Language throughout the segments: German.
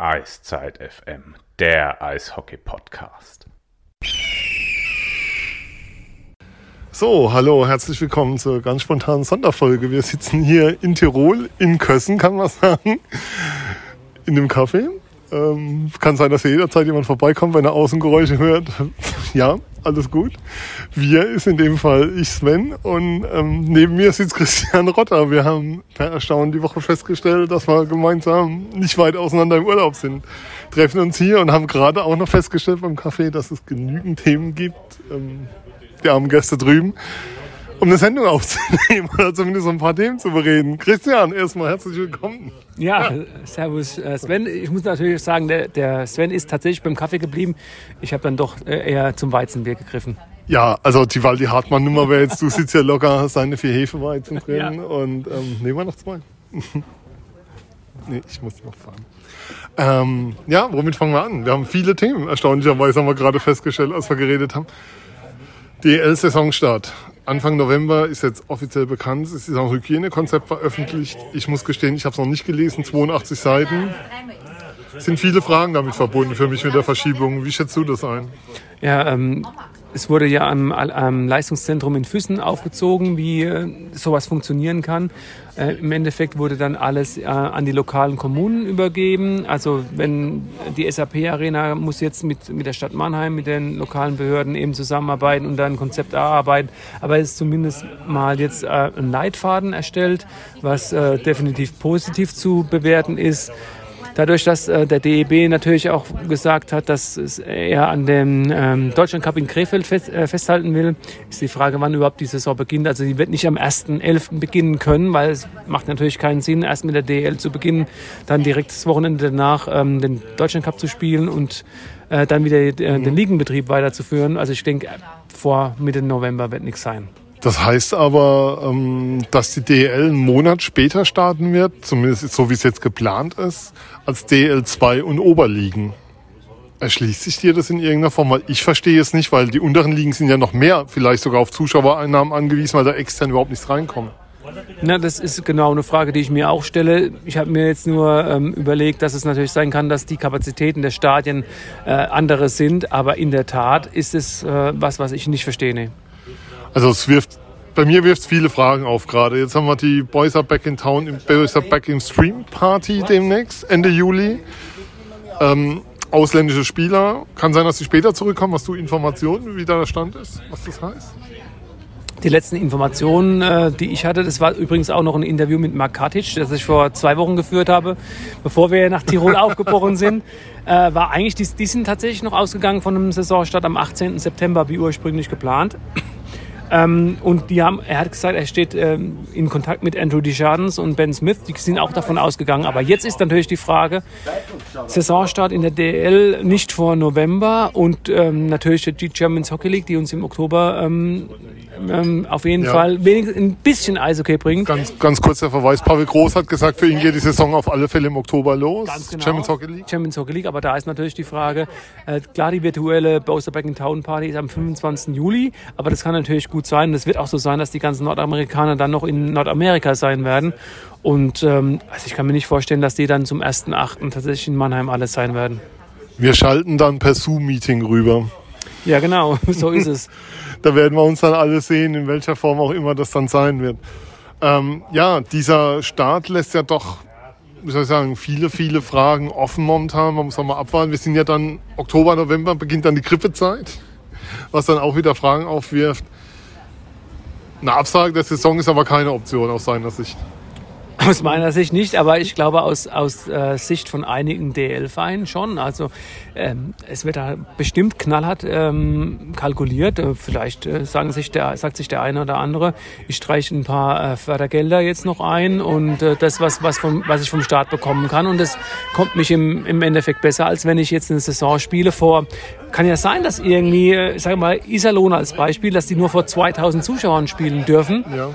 Eiszeit FM, der Eishockey-Podcast. So, hallo, herzlich willkommen zur ganz spontanen Sonderfolge. Wir sitzen hier in Tirol, in Kössen, kann man sagen, in dem Café. Ähm, kann sein, dass hier jederzeit jemand vorbeikommt, wenn er Außengeräusche hört. ja, alles gut. Wir ist in dem Fall ich Sven und ähm, neben mir sitzt Christian Rotter. Wir haben per Erstaunen die Woche festgestellt, dass wir gemeinsam nicht weit auseinander im Urlaub sind. Treffen uns hier und haben gerade auch noch festgestellt beim Café, dass es genügend Themen gibt. Ähm, die armen Gäste drüben um eine Sendung aufzunehmen oder zumindest ein paar Themen zu bereden. Christian, erstmal herzlich willkommen. Ja, servus äh, Sven. Ich muss natürlich sagen, der, der Sven ist tatsächlich beim Kaffee geblieben. Ich habe dann doch äh, eher zum Weizenbier gegriffen. Ja, also die Waldi Hartmann Nummer wäre jetzt, du sitzt ja locker, hast deine vier Hefeweizen drin ja. und ähm, nehmen wir noch zwei. nee, ich muss noch fahren. Ähm, ja, womit fangen wir an? Wir haben viele Themen. Erstaunlicherweise haben wir gerade festgestellt, als wir geredet haben. DL-Saisonstart. Anfang November ist jetzt offiziell bekannt, es ist ein Hygienekonzept veröffentlicht. Ich muss gestehen, ich habe es noch nicht gelesen, 82 Seiten. Es sind viele Fragen damit verbunden für mich mit der Verschiebung. Wie schätzt du das ein? Ja, ähm, es wurde ja am, am, Leistungszentrum in Füssen aufgezogen, wie äh, sowas funktionieren kann. Äh, Im Endeffekt wurde dann alles äh, an die lokalen Kommunen übergeben. Also wenn die SAP-Arena muss jetzt mit, mit der Stadt Mannheim, mit den lokalen Behörden eben zusammenarbeiten und dann ein Konzept erarbeiten. Aber es ist zumindest mal jetzt äh, ein Leitfaden erstellt, was äh, definitiv positiv zu bewerten ist. Dadurch, dass äh, der DEB natürlich auch gesagt hat, dass er an dem ähm, Deutschland Cup in Krefeld fest, äh, festhalten will, ist die Frage, wann überhaupt die Saison beginnt. Also sie wird nicht am 1.11. beginnen können, weil es macht natürlich keinen Sinn, erst mit der DL zu beginnen, dann direkt das Wochenende danach ähm, den Deutschland Cup zu spielen und äh, dann wieder den Ligenbetrieb weiterzuführen. Also ich denke, vor Mitte November wird nichts sein. Das heißt aber, ähm, dass die DL einen Monat später starten wird, zumindest so wie es jetzt geplant ist, als DL2 und Oberligen. Erschließt sich dir das in irgendeiner Form? Weil ich verstehe es nicht, weil die unteren Ligen sind ja noch mehr, vielleicht sogar auf Zuschauereinnahmen angewiesen, weil da extern überhaupt nichts reinkommt. Na, das ist genau eine Frage, die ich mir auch stelle. Ich habe mir jetzt nur ähm, überlegt, dass es natürlich sein kann, dass die Kapazitäten der Stadien äh, andere sind, aber in der Tat ist es äh, was, was ich nicht verstehe. Nee. Also es wirft, bei mir wirft es viele Fragen auf gerade. Jetzt haben wir die Boys Are Back in Town, Boys Are Back in Stream Party demnächst, Ende Juli. Ähm, ausländische Spieler. Kann sein, dass sie später zurückkommen. Hast du Informationen, wie da der Stand ist, was das heißt? Die letzten Informationen, äh, die ich hatte, das war übrigens auch noch ein Interview mit Mark Katic, das ich vor zwei Wochen geführt habe, bevor wir nach Tirol aufgebrochen sind, äh, war eigentlich, die, die sind tatsächlich noch ausgegangen von einem Saisonstart am 18. September, wie ursprünglich geplant. Ähm, und die haben, er hat gesagt, er steht ähm, in Kontakt mit Andrew Desjardins und Ben Smith. Die sind auch davon ausgegangen. Aber jetzt ist natürlich die Frage, Saisonstart in der DL nicht vor November und ähm, natürlich die Germans Hockey League, die uns im Oktober ähm, ähm, auf jeden ja. Fall wenigstens ein bisschen Eishockey bringt. Ganz, ganz kurz der Verweis, Pavel Groß hat gesagt, für ihn geht die Saison auf alle Fälle im Oktober los. Ganz genau. Champions Hockey League. Champions Hockey League, aber da ist natürlich die Frage, äh, klar, die virtuelle Bowser Back in Town Party ist am 25. Juli, aber das kann natürlich gut sein. Das wird auch so sein, dass die ganzen Nordamerikaner dann noch in Nordamerika sein werden. Und ähm, also ich kann mir nicht vorstellen, dass die dann zum 1.8. tatsächlich in Mannheim alles sein werden. Wir schalten dann per Zoom-Meeting rüber. Ja, genau, so ist es. da werden wir uns dann alle sehen, in welcher Form auch immer das dann sein wird. Ähm, ja, dieser Start lässt ja doch, wie soll ich sagen, viele, viele Fragen offen momentan. Man muss auch mal abwarten. Wir sind ja dann Oktober, November, beginnt dann die Grippezeit, was dann auch wieder Fragen aufwirft. Eine Absage der Saison ist aber keine Option aus seiner Sicht. Aus meiner Sicht nicht, aber ich glaube aus, aus äh, Sicht von einigen DL-Vereinen schon. Also ähm, es wird da bestimmt knallhart ähm, kalkuliert. Äh, vielleicht äh, sagen sich der, sagt sich der eine oder andere, ich streiche ein paar äh, Fördergelder jetzt noch ein und äh, das, was, was, vom, was ich vom Staat bekommen kann. Und das kommt mich im, im Endeffekt besser, als wenn ich jetzt eine Saison spiele vor kann ja sein, dass irgendwie, äh, ich sage mal, Iserlohn als Beispiel, dass die nur vor 2000 Zuschauern spielen dürfen. Ja.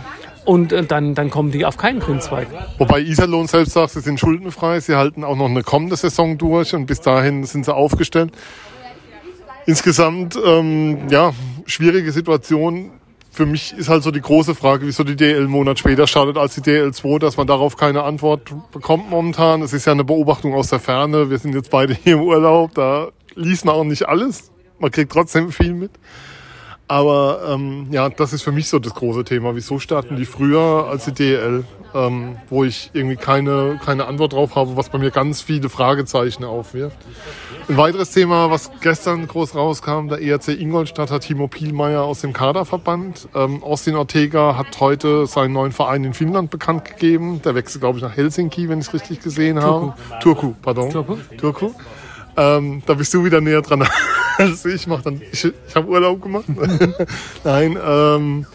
Und äh, dann, dann kommen die auf keinen Grünzweig. Wobei Iserlohn selbst sagt, sie sind schuldenfrei, sie halten auch noch eine kommende Saison durch und bis dahin sind sie aufgestellt. Insgesamt, ähm, ja, schwierige Situation. für mich ist halt so die große Frage, wieso die DL einen Monat später startet als die DL2, dass man darauf keine Antwort bekommt momentan. Es ist ja eine Beobachtung aus der Ferne. Wir sind jetzt beide hier im Urlaub, da liest man auch nicht alles. Man kriegt trotzdem viel mit. Aber ähm, ja, das ist für mich so das große Thema. Wieso starten die früher als die DL? Ähm, wo ich irgendwie keine, keine Antwort drauf habe, was bei mir ganz viele Fragezeichen aufwirft. Ein weiteres Thema, was gestern groß rauskam, der ERC Ingolstadt hat Timo Pielmeier aus dem Kader verbannt. Ähm, Austin Ortega hat heute seinen neuen Verein in Finnland bekannt gegeben. Der wechselt, glaube ich, nach Helsinki, wenn ich es richtig gesehen Turku. habe. Turku, pardon. Turku. Turku. Ähm, da bist du wieder näher dran als ich. Mach dann, ich ich habe Urlaub gemacht. Nein, ähm,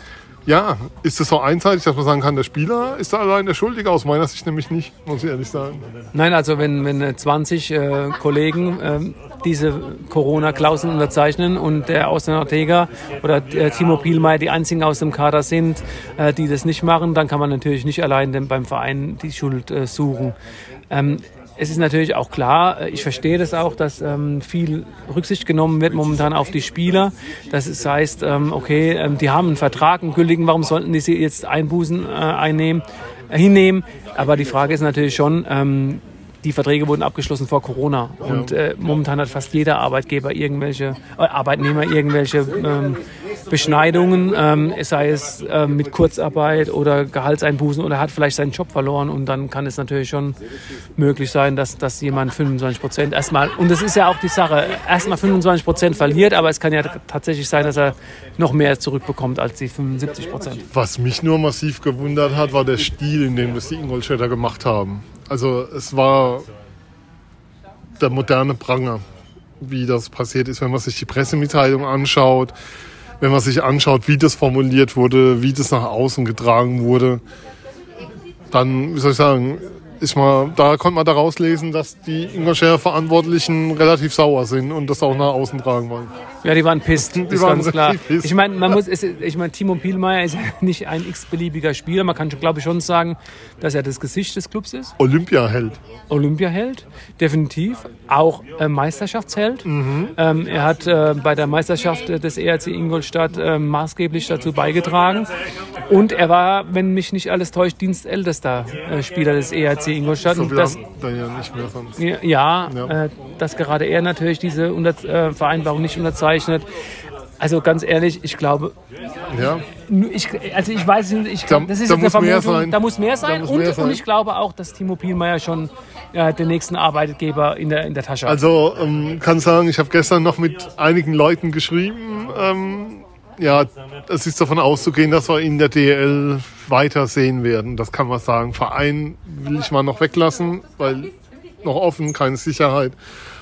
ja, ist es so einseitig, dass man sagen kann, der Spieler ist da allein der Schuldige? Aus meiner Sicht nämlich nicht, muss ich ehrlich sagen. Nein, also wenn, wenn äh, 20 äh, Kollegen ähm, diese Corona-Klauseln unterzeichnen und der Ausländer Ortega oder äh, Timo Pielmeier die einzigen aus dem Kader sind, äh, die das nicht machen, dann kann man natürlich nicht allein beim Verein die Schuld äh, suchen. Ähm, es ist natürlich auch klar, äh, ich verstehe das auch, dass ähm, viel Rücksicht genommen wird momentan auf die Spieler. Das ist, heißt, ähm, okay, ähm, die haben einen Vertrag, einen gültigen, warum sollten die sie jetzt Einbußen äh, einnehmen, äh, hinnehmen? Aber die Frage ist natürlich schon, ähm, die Verträge wurden abgeschlossen vor Corona und äh, momentan hat fast jeder Arbeitgeber irgendwelche, äh, Arbeitnehmer irgendwelche ähm, Beschneidungen, ähm, sei es äh, mit Kurzarbeit oder Gehaltseinbußen oder hat vielleicht seinen Job verloren und dann kann es natürlich schon möglich sein, dass, dass jemand 25 Prozent erstmal, und das ist ja auch die Sache, erstmal 25 Prozent verliert, aber es kann ja tatsächlich sein, dass er noch mehr zurückbekommt als die 75 Prozent. Was mich nur massiv gewundert hat, war der Stil, in dem das die Ingolstädter gemacht haben. Also es war der moderne Pranger, wie das passiert ist, wenn man sich die Pressemitteilung anschaut, wenn man sich anschaut, wie das formuliert wurde, wie das nach außen getragen wurde, dann, wie soll ich sagen, ist mal, da konnte man daraus lesen, dass die Ingolstädter Verantwortlichen relativ sauer sind und das auch nach außen tragen wollen. Ja, die waren pisst, Die ist waren ganz klar. pisst. Ich meine, man muss, ich meine, Timo Pielmeier ist nicht ein x-beliebiger Spieler. Man kann, glaube ich, schon sagen, dass er das Gesicht des Clubs ist. Olympiaheld. Olympiaheld, definitiv. Auch äh, Meisterschaftsheld. Mhm. Ähm, er hat äh, bei der Meisterschaft des ERC Ingolstadt äh, maßgeblich dazu beigetragen. Und er war, wenn mich nicht alles täuscht, dienstältester äh, Spieler des ERC Ingolstadt. So das, da ja nicht mehr sonst. ja, ja. Äh, dass gerade er natürlich diese Unter äh, Vereinbarung nicht unterzeichnet. Also ganz ehrlich, ich glaube, Ja. ich, also ich weiß nicht, ich Da- das ist da jetzt eine muss mehr Vermutung, sein. da muss mehr sein. muss und, mehr sein. und ich glaube auch, dass Timo Pielmeier schon äh, den nächsten Arbeitgeber in der, in der Tasche hat. Also ähm, kann sagen, ich habe gestern noch mit einigen Leuten geschrieben. Ähm, ja, es ist davon auszugehen, dass wir in der DL weiter sehen werden. Das kann man sagen. Verein will ich mal noch weglassen, weil noch offen, keine Sicherheit.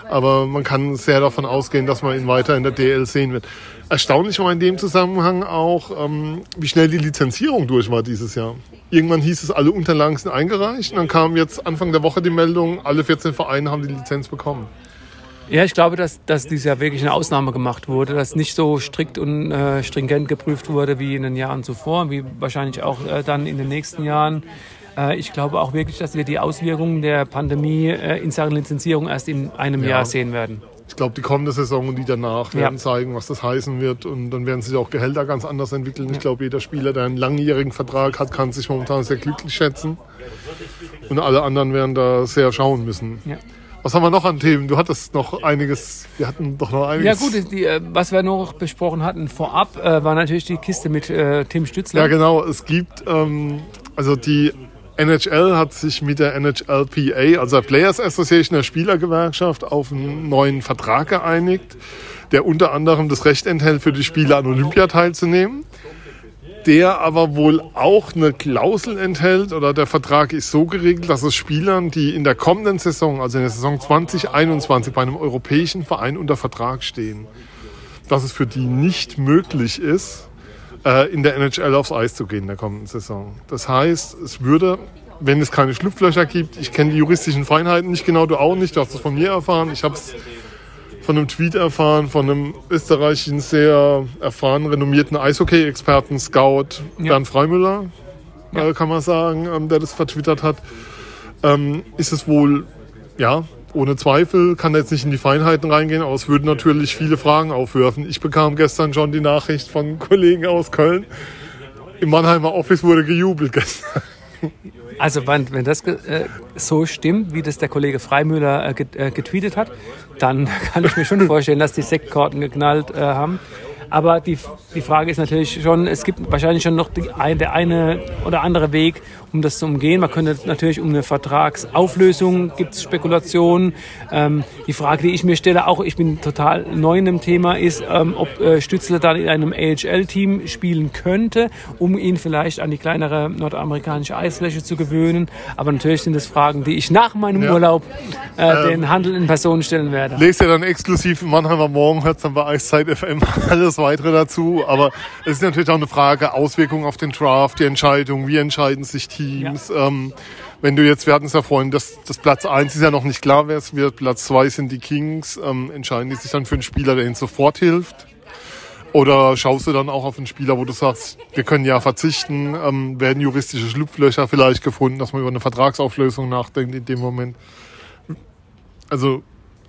Aber man kann sehr davon ausgehen, dass man ihn weiter in der DL sehen wird. Erstaunlich war in dem Zusammenhang auch, ähm, wie schnell die Lizenzierung durch war dieses Jahr. Irgendwann hieß es, alle Unterlagen sind eingereicht. Und dann kam jetzt Anfang der Woche die Meldung, alle 14 Vereine haben die Lizenz bekommen. Ja, ich glaube, dass, dass dieses Jahr wirklich eine Ausnahme gemacht wurde, dass nicht so strikt und äh, stringent geprüft wurde wie in den Jahren zuvor, wie wahrscheinlich auch äh, dann in den nächsten Jahren. Äh, ich glaube auch wirklich, dass wir die Auswirkungen der Pandemie äh, in Sachen Lizenzierung erst in einem Ja. Jahr sehen werden. Ich glaube, die kommende Saison und die danach Ja. werden zeigen, was das heißen wird. Und dann werden sich auch Gehälter ganz anders entwickeln. Ich glaube, jeder Spieler, der einen langjährigen Vertrag hat, kann sich momentan sehr glücklich schätzen. Und alle anderen werden da sehr schauen müssen. Ja. Was haben wir noch an Themen? Du hattest noch einiges. Wir hatten doch noch Ja einiges. gut, die, äh, was wir noch besprochen hatten vorab, äh, war natürlich die Kiste mit äh, Tim Stützler. Ja, genau. Es gibt, ähm, also die NHL hat sich mit der NHLPA, also der Players Association der Spielergewerkschaft, auf einen neuen Vertrag geeinigt, der unter anderem das Recht enthält, für die Spieler an Olympia teilzunehmen. Der aber wohl auch eine Klausel enthält oder der Vertrag ist so geregelt, dass es Spielern, die in der kommenden Saison, also in der Saison 2021 bei einem europäischen Verein unter Vertrag stehen, dass es für die nicht möglich ist, äh, in der NHL aufs Eis zu gehen in der kommenden Saison. Das heißt, es würde, wenn es keine Schlupflöcher gibt, ich kenne die juristischen Feinheiten nicht genau, du auch nicht, du hast es von mir erfahren, ich habe es von einem Tweet erfahren, von einem österreichischen sehr erfahrenen, renommierten Eishockey-Experten, Scout Ja. Bernd Freimüller, äh, kann man sagen, ähm, der das vertwittert hat, ähm, ist es wohl, ja, ohne Zweifel kann jetzt nicht in die Feinheiten reingehen, aber es würden natürlich viele Fragen aufwerfen. Ich bekam gestern schon die Nachricht von Kollegen aus Köln. Im Mannheimer Office wurde gejubelt gestern. Also wenn, wenn das äh, so stimmt, wie das der Kollege Freimüller äh, äh, getweetet hat, dann kann ich mir schon vorstellen, dass die Sektkorten geknallt äh, haben. Aber die, die Frage ist natürlich schon, es gibt wahrscheinlich schon noch die, der eine oder andere Weg, um das zu umgehen. Man könnte natürlich um eine Vertragsauflösung, gibt es Spekulationen. Ähm, die Frage, die ich mir stelle, auch ich bin total neu in dem Thema, ist, ähm, ob äh, Stützler dann in einem AHL-Team spielen könnte, um ihn vielleicht an die kleinere nordamerikanische Eisfläche zu gewöhnen. Aber natürlich sind das Fragen, die ich nach meinem ja. Urlaub äh, ähm, den Handel in Person stellen werde. Lest ihr dann exklusiv im Mannheimer Morgen, hört dann bei Eiszeit FM alles weitere dazu. Aber es ist natürlich auch eine Frage, Auswirkungen auf den Draft, die Entscheidung, wie entscheiden sich Teams. Ja. Ähm, wenn du jetzt, wir hatten es ja vorhin, das, das Platz 1 ist ja noch nicht klar, wer es wird. Platz 2 sind die Kings. Ähm, entscheiden die sich dann für einen Spieler, der ihnen sofort hilft? Oder schaust du dann auch auf einen Spieler, wo du sagst, wir können ja verzichten, ähm, werden juristische Schlupflöcher vielleicht gefunden, dass man über eine Vertragsauflösung nachdenkt in dem Moment? Also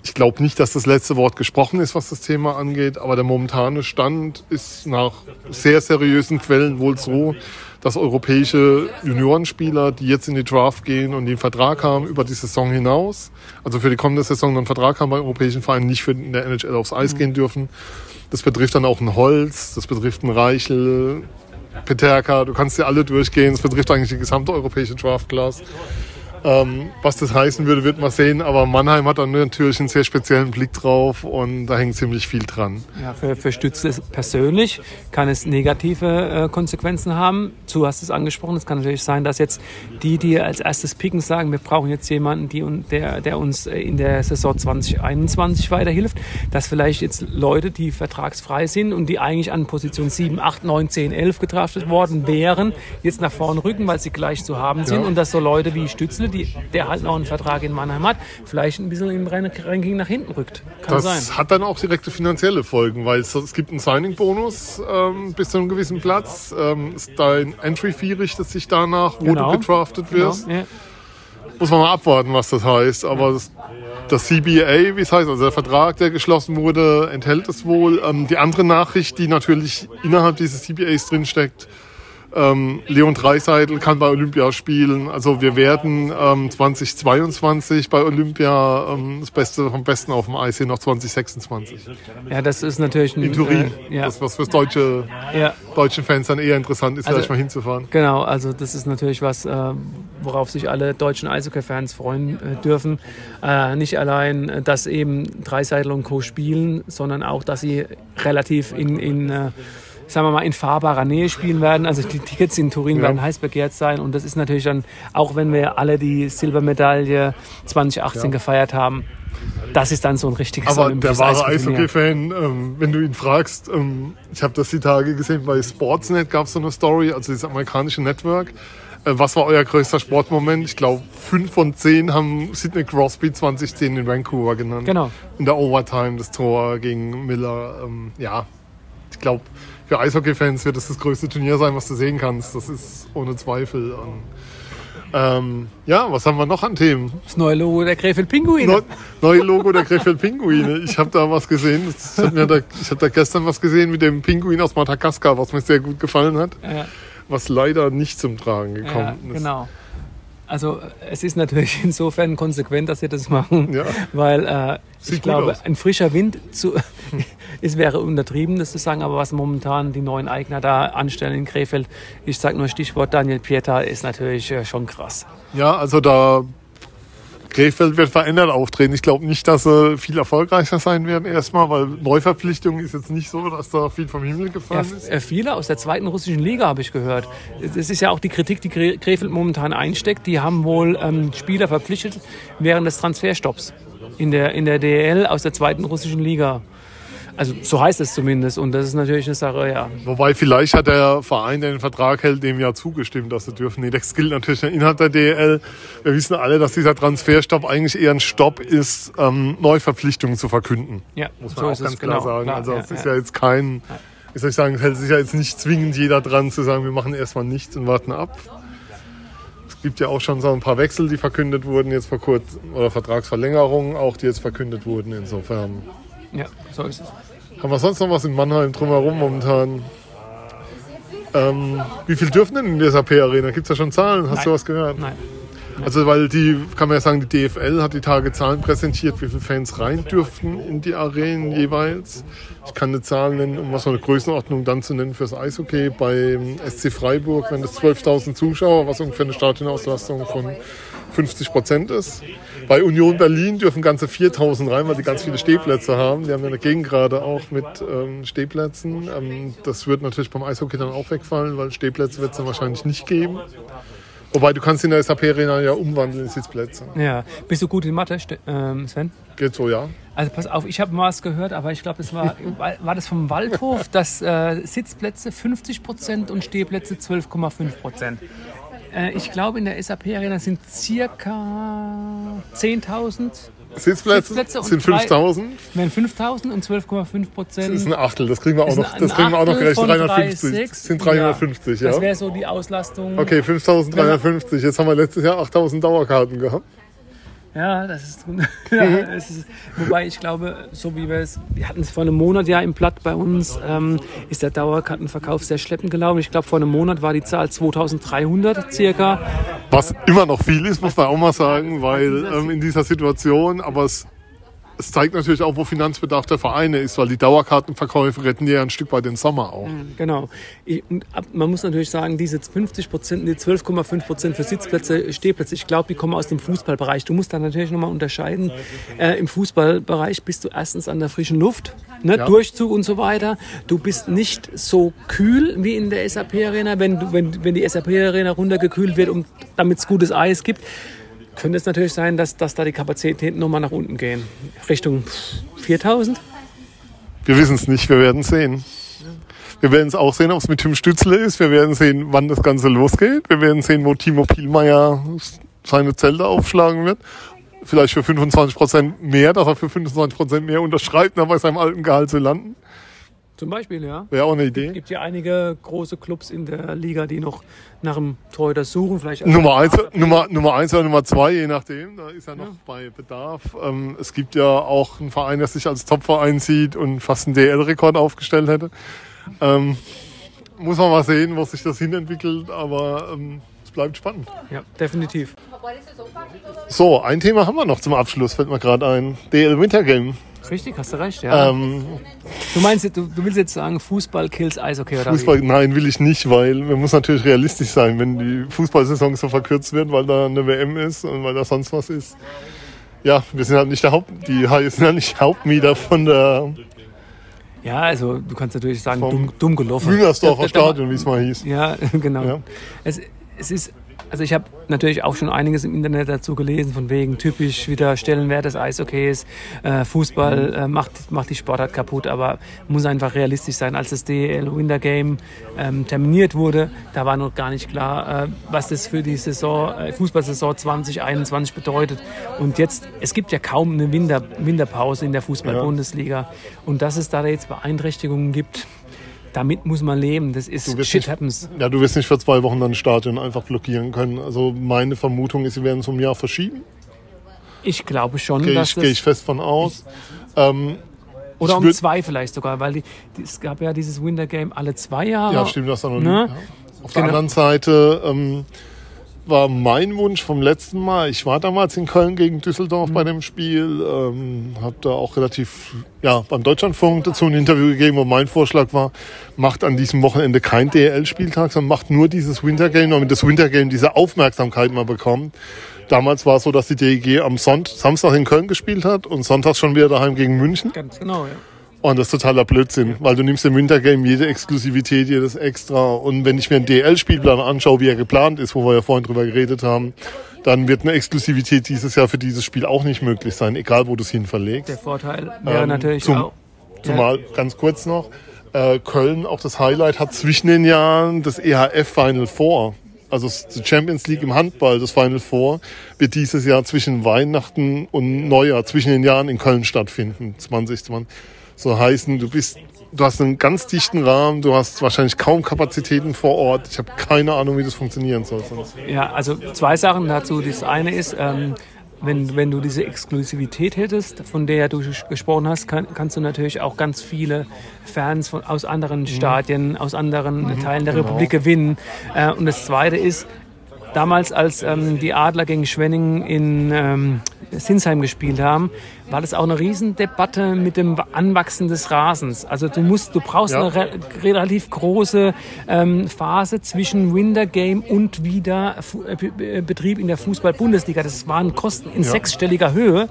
ich glaube nicht, dass das letzte Wort gesprochen ist, was das Thema angeht, aber der momentane Stand ist nach sehr seriösen Quellen wohl so, dass europäische Juniorenspieler, die jetzt in die Draft gehen und den Vertrag haben über die Saison hinaus, also für die kommende Saison einen Vertrag haben bei europäischen Vereinen, nicht für in der NHL aufs Eis mhm. gehen dürfen. Das betrifft dann auch ein Holz, das betrifft ein Reichel, Peterka, du kannst sie alle durchgehen. Das betrifft eigentlich die gesamte europäische Draft-Class. Ähm, was das heißen würde, wird man sehen. Aber Mannheim hat dann natürlich einen sehr speziellen Blick drauf und da hängt ziemlich viel dran. Ja, für, für Stützle persönlich kann es negative äh, Konsequenzen haben. Du hast es angesprochen. Es kann natürlich sein, dass jetzt die, die als erstes picken, sagen, wir brauchen jetzt jemanden, die, der, der uns äh, in der Saison 2021 weiterhilft. Dass vielleicht jetzt Leute, die vertragsfrei sind und die eigentlich an Position 7, 8, 9, 10, 11 getraftet worden wären, jetzt nach vorne rücken, weil sie gleich zu haben sind. Ja. Und dass so Leute wie Stützle die, der halt noch einen Vertrag in Mannheim hat, vielleicht ein bisschen im Ranking nach hinten rückt. Kann das sein. hat dann auch direkte finanzielle Folgen, weil es, es gibt einen Signing-Bonus ähm, bis zu einem gewissen Platz. Ähm, dein Entry-Fee richtet sich danach, wo genau. du gedraftet genau, wirst. Genau, ja. Muss man mal abwarten, was das heißt. Aber das, das CBA, wie es heißt, also der Vertrag, der geschlossen wurde, enthält es wohl. Ähm, die andere Nachricht, die natürlich innerhalb dieses CBAs drinsteckt, ähm, Leon Dreiseitel kann bei Olympia spielen. Also wir werden ähm, 2022 bei Olympia ähm, das Beste vom Besten auf dem Eis sehen, noch 2026. Ja, das ist natürlich ein, in Turin. Äh, ja. Das was für deutsche ja. deutschen Fans dann eher interessant ist, also, vielleicht mal hinzufahren. Genau, also das ist natürlich was, äh, worauf sich alle deutschen Eishockey-Fans freuen äh, dürfen. Äh, nicht allein, dass eben Dreiseitel und Co. spielen, sondern auch, dass sie relativ in, in äh, sagen wir mal, in fahrbarer Nähe spielen werden. Also die Tickets in Turin ja. werden heiß begehrt sein. Und das ist natürlich dann, auch wenn wir alle die Silbermedaille 2018 ja. gefeiert haben, das ist dann so ein richtiges Aber der wahre Eishockey-Fan, ähm, wenn du ihn fragst, ähm, ich habe das die Tage gesehen, bei Sportsnet gab es so eine Story, also das amerikanische Network. Äh, was war euer größter Sportmoment? Ich glaube, fünf von zehn haben Sidney Crosby 2010 in Vancouver genannt. Genau. In der Overtime das Tor gegen Miller. Ähm, ja, ich glaube, für Eishockey-Fans wird das das größte Turnier sein, was du sehen kannst. Das ist ohne Zweifel. Und, ähm, ja, was haben wir noch an Themen? Das neue Logo der Krefeld Pinguine. Neu, neue Logo der Krefeld Pinguine. Ich habe da was gesehen. Ich habe da, hab da gestern was gesehen mit dem Pinguin aus Madagaskar, was mir sehr gut gefallen hat. Ja. Was leider nicht zum Tragen gekommen ja, ist. Genau. Also es ist natürlich insofern konsequent, dass sie das machen, ja. weil äh, ich glaube, aus. ein frischer Wind zu, es wäre untertrieben, das zu sagen, aber was momentan die neuen Eigner da anstellen in Krefeld, ich sage nur Stichwort Daniel Pieta, ist natürlich äh, schon krass. Ja, also da Krefeld wird verändert auftreten. Ich glaube nicht, dass sie viel erfolgreicher sein werden erstmal, weil Neuverpflichtung ist jetzt nicht so, dass da viel vom Himmel gefallen ja, ist. Äh, viele aus der zweiten russischen Liga habe ich gehört. Das ist ja auch die Kritik, die Krefeld momentan einsteckt. Die haben wohl ähm, Spieler verpflichtet während des Transferstopps in der, in der DL aus der zweiten russischen Liga. Also so heißt es zumindest und das ist natürlich eine Sache, ja. Wobei vielleicht hat der Verein, der den Vertrag hält, dem ja zugestimmt, dass sie dürfen. Nee, das gilt natürlich innerhalb der DL. Wir wissen alle, dass dieser Transferstopp eigentlich eher ein Stopp ist, ähm, Neuverpflichtungen zu verkünden. Ja, muss man so auch ganz klar genau, sagen. Klar, also es ja, ist ja, ja jetzt kein, wie soll ich sagen, es hält sich ja jetzt nicht zwingend jeder dran zu sagen, wir machen erstmal nichts und warten ab Es gibt ja auch schon so ein paar Wechsel, die verkündet wurden jetzt vor kurzem, oder Vertragsverlängerungen auch, die jetzt verkündet wurden. Insofern. Ja, so ist es. Haben wir sonst noch was in Mannheim drumherum momentan? Ähm, wie viel dürfen denn in der SAP-Arena? Gibt es da schon Zahlen? Hast Nein. du was gehört? Nein. Also, weil die, kann man ja sagen, die DFL hat die Tage Zahlen präsentiert, wie viele Fans rein dürften in die Arenen jeweils. Ich kann eine Zahl nennen, um was für eine Größenordnung dann zu nennen fürs Eishockey. Beim SC Freiburg, wenn es 12.000 Zuschauer, was ungefähr eine Stadionauslastung von 50 Prozent ist. Bei Union Berlin dürfen ganze 4000 rein, weil die ganz viele Stehplätze haben. Die haben ja eine Gegend gerade auch mit ähm, Stehplätzen. Ähm, das wird natürlich beim Eishockey dann auch wegfallen, weil Stehplätze wird es dann wahrscheinlich nicht geben. Wobei du kannst in der SAP-Arena ja umwandeln in Sitzplätze. Ja. Bist du gut in Mathe, ähm, Sven? Geht so, ja. Also pass auf, ich habe mal was gehört, aber ich glaube, es war, war das vom Waldhof, dass äh, Sitzplätze 50 Prozent und Stehplätze 12,5 Prozent. Äh, ich glaube, in der SAP-Arena sind circa 10.000, Sitzplätze, Sitzplätze sind drei- 5000. wären 5.000 und 12,5% Das ist Prozent. ein Achtel, das kriegen wir auch noch, das kriegen wir auch noch gerechnet. von 350. 3,6. Das sind 350, ja. Das wäre so die Auslastung. Okay, 5350. Jetzt haben wir letztes Jahr 8000 Dauerkarten gehabt. Ja, das ist, ja, es ist. Wobei ich glaube, so wie wir es, wir hatten es vor einem Monat ja im Blatt bei uns, ähm, ist der Dauerkartenverkauf sehr schleppend gelaufen. Ich glaube, vor einem Monat war die Zahl 2300 circa. Was immer noch viel ist, muss man auch mal sagen, weil ähm, in dieser Situation, aber es, es zeigt natürlich auch, wo Finanzbedarf der Vereine ist, weil die Dauerkartenverkäufe retten ja ein Stück weit den Sommer auch. Genau. Ich, man muss natürlich sagen, diese 50 Prozent, die 12,5 Prozent für Sitzplätze, Stehplätze, ich glaube, die kommen aus dem Fußballbereich. Du musst da natürlich nochmal unterscheiden. Äh, Im Fußballbereich bist du erstens an der frischen Luft, ne, Ja. Durchzug und so weiter. Du bist nicht so kühl wie in der SAP-Arena, wenn, wenn, wenn die SAP-Arena runtergekühlt wird, um, damit es gutes Eis gibt. Könnte es natürlich sein, dass, dass da die Kapazitäten nochmal nach unten gehen. Richtung 4000? Wir wissen es nicht, wir werden sehen. Wir werden es auch sehen, ob es mit Tim Stützle ist. Wir werden sehen, wann das Ganze losgeht. Wir werden sehen, wo Timo Pielmeier seine Zelte aufschlagen wird. Vielleicht für 25 Prozent mehr, dass er für 25 Prozent mehr unterschreibt, um bei seinem alten Gehalt zu landen. Zum Beispiel, ja. Wäre auch eine Idee. Es gibt ja einige große Clubs in der Liga, die noch nach einem Torhüter suchen. Vielleicht Nummer eins, Nummer, Nummer eins oder Nummer zwei, je nachdem. Da ist ja noch bei Bedarf. Ähm, es gibt ja auch einen Verein, der sich als Topverein sieht und fast einen DL-Rekord aufgestellt hätte. Ähm, muss man mal sehen, wo sich das hinentwickelt, aber ähm, es bleibt spannend. Ja, definitiv. So, ein Thema haben wir noch zum Abschluss, fällt mir gerade ein. DL Wintergame. Richtig, hast du recht, ja. Ähm, du meinst, du, du willst jetzt sagen, Fußball kills Eishockey oder Fußball, wie? nein, will ich nicht, weil man muss natürlich realistisch sein, wenn die Fußballsaison so verkürzt wird, weil da eine WM ist und weil da sonst was ist. Ja, wir sind halt nicht der Haupt, die Haie sind halt nicht Hauptmieter von der Ja, also du kannst natürlich sagen, dumm, dumm gelaufen. Müngersdorfer Stadion, wie es mal hieß. Ja, genau. Ja. Es, es ist, also ich habe natürlich auch schon einiges im Internet dazu gelesen, von wegen typisch wieder Stellenwert des Eishockeys, äh, Fußball äh, macht, macht die Sportart kaputt, aber muss einfach realistisch sein. Als das DL Winter Game ähm, terminiert wurde, da war noch gar nicht klar, äh, was das für die Saison, äh, Fußballsaison 2021 bedeutet. Und jetzt, es gibt ja kaum eine Winter, Winterpause in der Fußball-Bundesliga. Und dass es da jetzt Beeinträchtigungen gibt, damit muss man leben. Das ist shit nicht- happens. Ja, du wirst nicht für zwei Wochen dann ein Stadion einfach blockieren können. Also meine Vermutung ist, sie werden es um ein Jahr verschieben. Ich glaube schon, Gehe ich, das, gehe ich fest von aus. Ähm, oder um zwei vielleicht sogar, weil die, die, es gab ja dieses Winter Game alle zwei Jahre. Ja, stimmt, das dann Ne? Ja. Auf der Genau. anderen Seite ähm, war mein Wunsch vom letzten Mal, ich war damals in Köln gegen Düsseldorf bei dem Spiel, ähm, habe da auch relativ, ja, beim Deutschlandfunk dazu ein Interview gegeben, wo mein Vorschlag war, macht an diesem Wochenende kein DL-Spieltag, sondern macht nur dieses Wintergame, damit das Wintergame diese Aufmerksamkeit mal bekommt. Damals war es so, dass die DEG am Sonnt Samstag in Köln gespielt hat und sonntags schon wieder daheim gegen München. Ganz genau, ja. Und das ist totaler Blödsinn, weil du nimmst im Wintergame jede Exklusivität, jedes Extra. Und wenn ich mir einen DL-Spielplan anschaue, wie er geplant ist, wo wir ja vorhin drüber geredet haben, dann wird eine Exklusivität dieses Jahr für dieses Spiel auch nicht möglich sein, egal wo du es hin verlegst. Der Vorteil wäre Ähm, natürlich zum- auch. Zumal, ganz kurz noch, äh, Köln, auch das Highlight, hat zwischen den Jahren das EHF Final Four. Also die Champions League im Handball, das Final Four, wird dieses Jahr zwischen Weihnachten und Neujahr, zwischen den Jahren in Köln stattfinden, 2020. So heißen, du bist du hast einen ganz dichten Rahmen, du hast wahrscheinlich kaum Kapazitäten vor Ort. Ich habe keine Ahnung, wie das funktionieren soll. Sonst. Ja, also zwei Sachen dazu. Das eine ist, ähm, wenn, wenn du diese Exklusivität hättest, von der du gesprochen hast, kann, kannst du natürlich auch ganz viele Fans von, aus anderen mhm. Stadien, aus anderen mhm, Teilen der genau. Republik gewinnen. Äh, und das Zweite ist, damals, als ähm, die Adler gegen Schwenning in ähm, Sinsheim gespielt haben, war das auch eine Riesendebatte mit dem Anwachsen des Rasens. Also du musst, du brauchst ja. eine re relativ große ähm, Phase zwischen Winter Game und wieder Fu äh, Betrieb in der Fußball-Bundesliga. Das waren Kosten in ja. sechsstelliger Höhe.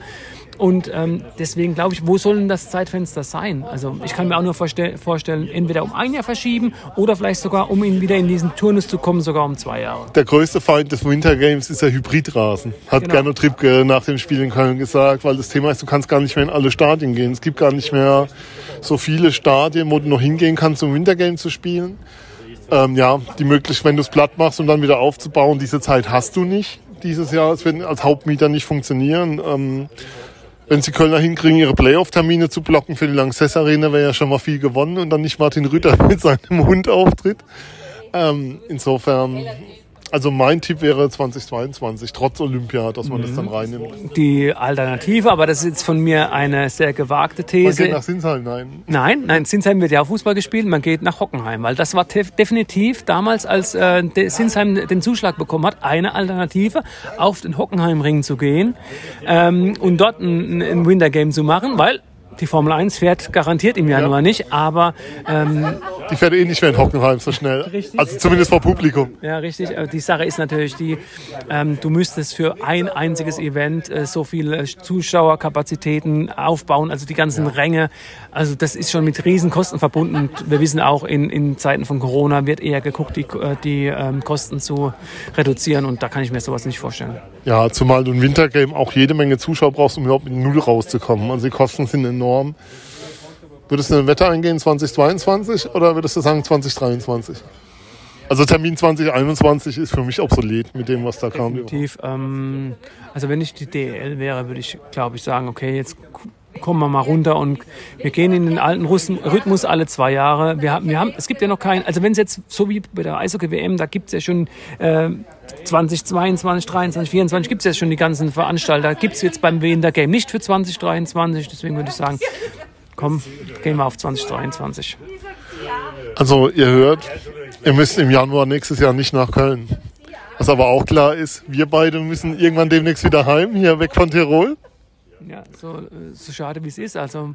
Und ähm, deswegen glaube ich, wo soll denn das Zeitfenster sein? Also ich kann mir auch nur vorstell vorstellen, entweder um ein Jahr verschieben oder vielleicht sogar, um ihn wieder in diesen Turnus zu kommen, sogar um zwei Jahre. Der größte Feind des Winter Games ist der Hybridrasen. Hat genau. Gernot Trippke nach dem Spiel in Köln gesagt, weil das Thema ist, du kannst gar nicht mehr in alle Stadien gehen. Es gibt gar nicht mehr so viele Stadien, wo du noch hingehen kannst, um Winter Game zu spielen. Ähm, ja, die Möglichkeit, wenn du es platt machst, um dann wieder aufzubauen, diese Zeit hast du nicht dieses Jahr. Es wird als Hauptmieter nicht funktionieren. Ähm, wenn sie Kölner hinkriegen, ihre Playoff-Termine zu blocken für die Lanxess Arena, wäre ja schon mal viel gewonnen und dann nicht Martin Rütter mit seinem Hund auftritt. Ähm, insofern also mein Tipp wäre 2022, trotz Olympia, dass man mhm. das dann reinnimmt. Die Alternative, aber das ist jetzt von mir eine sehr gewagte These. Man geht nach Sinsheim, nein. Nein, nein, Sinsheim wird ja auch Fußball gespielt, man geht nach Hockenheim, weil das war definitiv damals, als äh, Sinsheim den Zuschlag bekommen hat, eine Alternative, auf den Hockenheimring zu gehen ähm, und dort ein, ein Winter Game zu machen, weil die Formel 1 fährt garantiert im Januar ja. nicht, aber... Ähm, die fährt eh nicht mehr in Hockenheim so schnell. Richtig. Also zumindest vor Publikum. Ja, richtig. Die Sache ist natürlich die, ähm, du müsstest für ein einziges Event äh, so viele Zuschauerkapazitäten aufbauen, also die ganzen ja. Ränge. Also das ist schon mit Riesenkosten verbunden. Und wir wissen auch, in, in Zeiten von Corona wird eher geguckt, die, äh, die ähm, Kosten zu reduzieren und da kann ich mir sowas nicht vorstellen. Ja, zumal du ein Wintergame auch jede Menge Zuschauer brauchst, um überhaupt mit Null rauszukommen. Also die Kosten sind enorm. Würdest du eine Wette eingehen 2022 oder würdest du sagen 2023? Also Termin 2021 ist für mich obsolet mit dem, was da kam. Definitiv. Ähm, also wenn ich die DL wäre, würde ich, glaube ich, sagen, okay, jetzt kommen wir mal runter und wir gehen in den alten Russen Rhythmus alle zwei Jahre. Wir haben, wir haben, es gibt ja noch keinen, also wenn es jetzt so wie bei der Eishockey-WM, da gibt es ja schon äh, 2022, 23, 24 gibt es ja schon die ganzen Veranstalter. Gibt es jetzt beim Winter Game nicht für 2023, deswegen würde ich sagen, komm, gehen wir auf 2023. Also ihr hört, ihr müsst im Januar nächstes Jahr nicht nach Köln. Was aber auch klar ist, wir beide müssen irgendwann demnächst wieder heim, hier weg von Tirol. Ja, so, so schade wie es ist. Also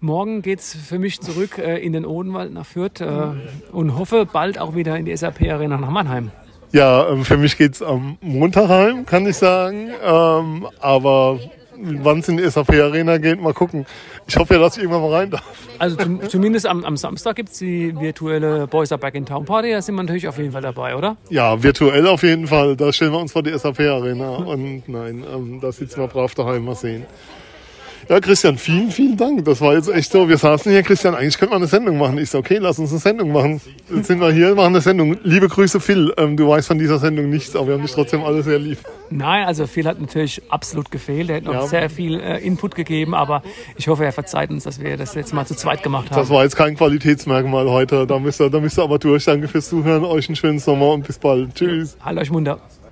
morgen geht es für mich zurück äh, in den Odenwald nach Fürth äh, und hoffe bald auch wieder in die SAP-Arena nach Mannheim. Ja, ähm, für mich geht es am Montag heim, kann ich sagen. Ähm, aber wann es in die SAP Arena geht, mal gucken. Ich hoffe ja, dass ich irgendwann mal rein darf. Also zum, zumindest am, am Samstag gibt es die virtuelle Boys Are Back in Town Party. Da sind wir natürlich auf jeden Fall dabei, oder? Ja, virtuell auf jeden Fall. Da stellen wir uns vor die SAP Arena. Und nein, ähm, da sitzen wir brav daheim, mal sehen. Ja, Christian, vielen, vielen Dank. Das war jetzt echt so. Wir saßen hier, Christian, eigentlich könnte man eine Sendung machen. Ich so, okay, lass uns eine Sendung machen. Jetzt sind wir hier, machen eine Sendung. Liebe Grüße, Phil. Ähm, du weißt von dieser Sendung nichts, aber wir haben dich trotzdem alle sehr lieb. Nein, also Phil hat natürlich absolut gefehlt. Er hat noch ja. sehr viel äh, Input gegeben, aber ich hoffe, er verzeiht uns, dass wir das jetzt mal zu zweit gemacht haben. Das war jetzt kein Qualitätsmerkmal heute. Da müsst ihr, da müsst ihr aber durch. Danke fürs Zuhören. Euch einen schönen Sommer und bis bald. Tschüss. Hallo euch Munder.